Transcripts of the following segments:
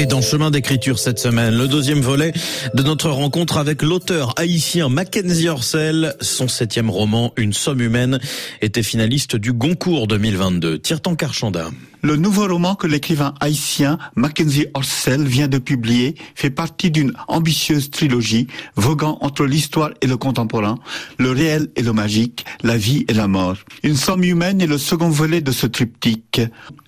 Et dans Chemin d'écriture cette semaine, le deuxième volet de notre rencontre avec l'auteur haïtien Mackenzie Orsel. Son septième roman, Une somme humaine, était finaliste du Goncourt 2022. Tire-t-en Carchanda. Le nouveau roman que l'écrivain haïtien Mackenzie Orsel vient de publier fait partie d'une ambitieuse trilogie voguant entre l'histoire et le contemporain, le réel et le magique, la vie et la mort. Une somme humaine est le second volet de ce triptyque.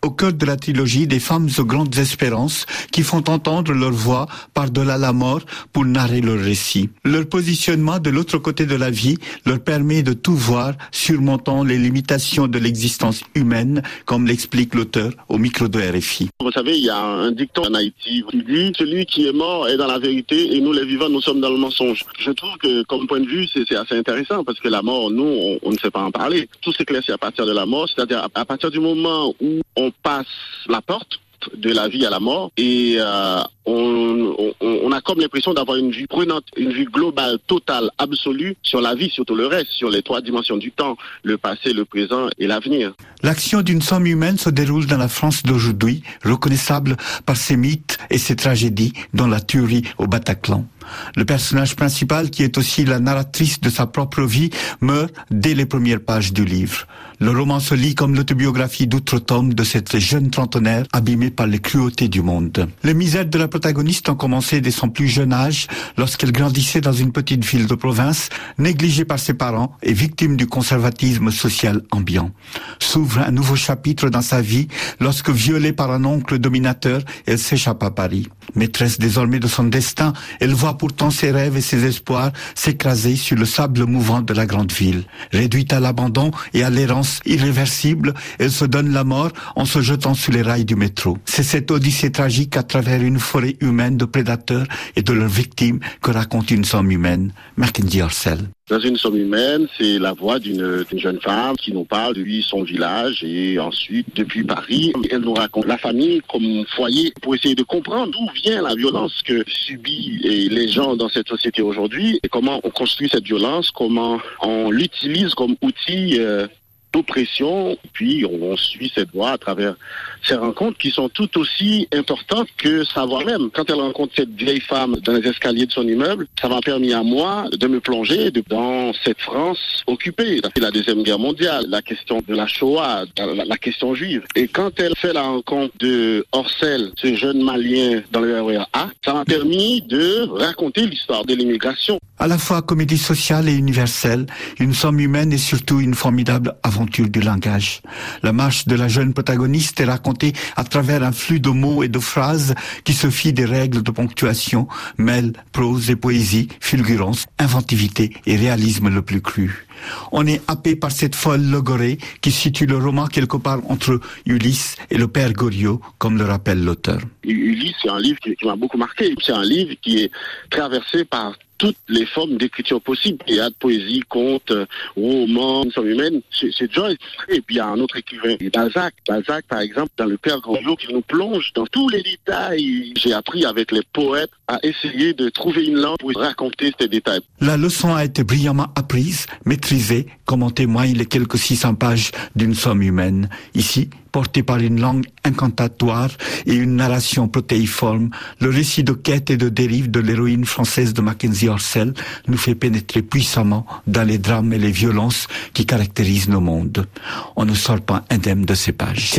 Au cœur de la trilogie, des femmes aux grandes espérances qui font entendre leur voix par-delà la mort pour narrer leur récit. Leur positionnement de l'autre côté de la vie leur permet de tout voir, surmontant les limitations de l'existence humaine, comme l'explique l'auteur au micro de RFI. Vous savez, il y a un dicton en Haïti qui dit celui qui est mort est dans la vérité et nous les vivants nous sommes dans le mensonge. Je trouve que comme point de vue c'est assez intéressant parce que la mort nous on, ne sait pas en parler. Tout s'éclaircit à partir de la mort, c'est-à-dire à partir du moment où on passe la porte de la vie à la mort et euh, on, on, a comme l'impression d'avoir une vue prenante, une vue globale, totale, absolue sur la vie, sur tout le reste, sur les trois dimensions du temps, le passé, le présent et l'avenir. L'action d'une somme humaine se déroule dans la France d'aujourd'hui, reconnaissable par ses mythes et ses tragédies, dont la tuerie au Bataclan. Le personnage principal, qui est aussi la narratrice de sa propre vie, meurt dès les premières pages du livre. Le roman se lit comme l'autobiographie d'outre-tombe de cette jeune trentenaire abîmée par les cruautés du monde. Les misères de la protagoniste ont commencé dès son plus jeune âge, lorsqu'elle grandissait dans une petite ville de province, négligée par ses parents et victime du conservatisme social ambiant. S'ouvre un nouveau chapitre dans sa vie lorsque, violée par un oncle dominateur, elle s'échappe à Paris. Maîtresse désormais de son destin, elle voit pourtant ses rêves et ses espoirs s'écraser sur le sable mouvant de la grande ville. Réduite à l'abandon et à l'errance irréversible, elle se donne la mort en se jetant sur les rails du métro. C'est cette odyssée tragique à travers une forêt humaine de prédateurs et de leurs victimes que raconte une somme humaine. Dans une somme humaine, c'est la voix d'une jeune femme qui nous parle depuis son village et ensuite depuis Paris. Elle nous raconte la famille comme foyer pour essayer de comprendre d'où vient la violence que subissent les gens dans cette société aujourd'hui et comment on construit cette violence, comment on l'utilise comme outil euh, d'oppression. Puis on suit cette voie à travers ces rencontres qui sont tout aussi importantes que savoir même. Quand elle rencontre cette vieille femme dans les escaliers de son immeuble, ça m'a permis à moi de me plonger dans cette France occupée. La Deuxième Guerre mondiale, la question de la Shoah, la, question juive. Et quand elle fait la rencontre de Orcel, ce jeune malien dans le RER A, ça m'a permis de raconter l'histoire de l'immigration. À la fois comédie sociale et universelle, une somme humaine et surtout une formidable aventure du langage. La marche de la jeune protagoniste est racontée à travers un flux de mots et de phrases qui se fient des règles de ponctuation, mêlent prose et poésie, fulgurance, inventivité et réalisme le plus cru. On est happé par cette folle logorée qui situe le roman quelque part entre Ulysse et le père Goriot, comme le rappelle l'auteur. Ulysse, c'est un livre qui m'a beaucoup marqué. C'est un livre qui est traversé par toutes les formes d'écriture possibles. Théâtre, poésie, conte, roman, somme humaine, c'est Joyce. Et puis il y a un autre écrivain, Balzac. Balzac, par exemple, dans Le Père Grandiot, qui nous plonge dans tous les détails. J'ai appris avec les poètes à essayer de trouver une langue pour raconter ces détails. La leçon a été brillamment apprise, maîtrisée, comme en témoignent les quelques 600 pages d'une somme humaine. Ici, porté par une langue incantatoire et une narration protéiforme, le récit de quête et de dérive de l'héroïne française de Mackenzie Orsel nous fait pénétrer puissamment dans les drames et les violences qui caractérisent nos mondes. On ne sort pas indemne de ces pages.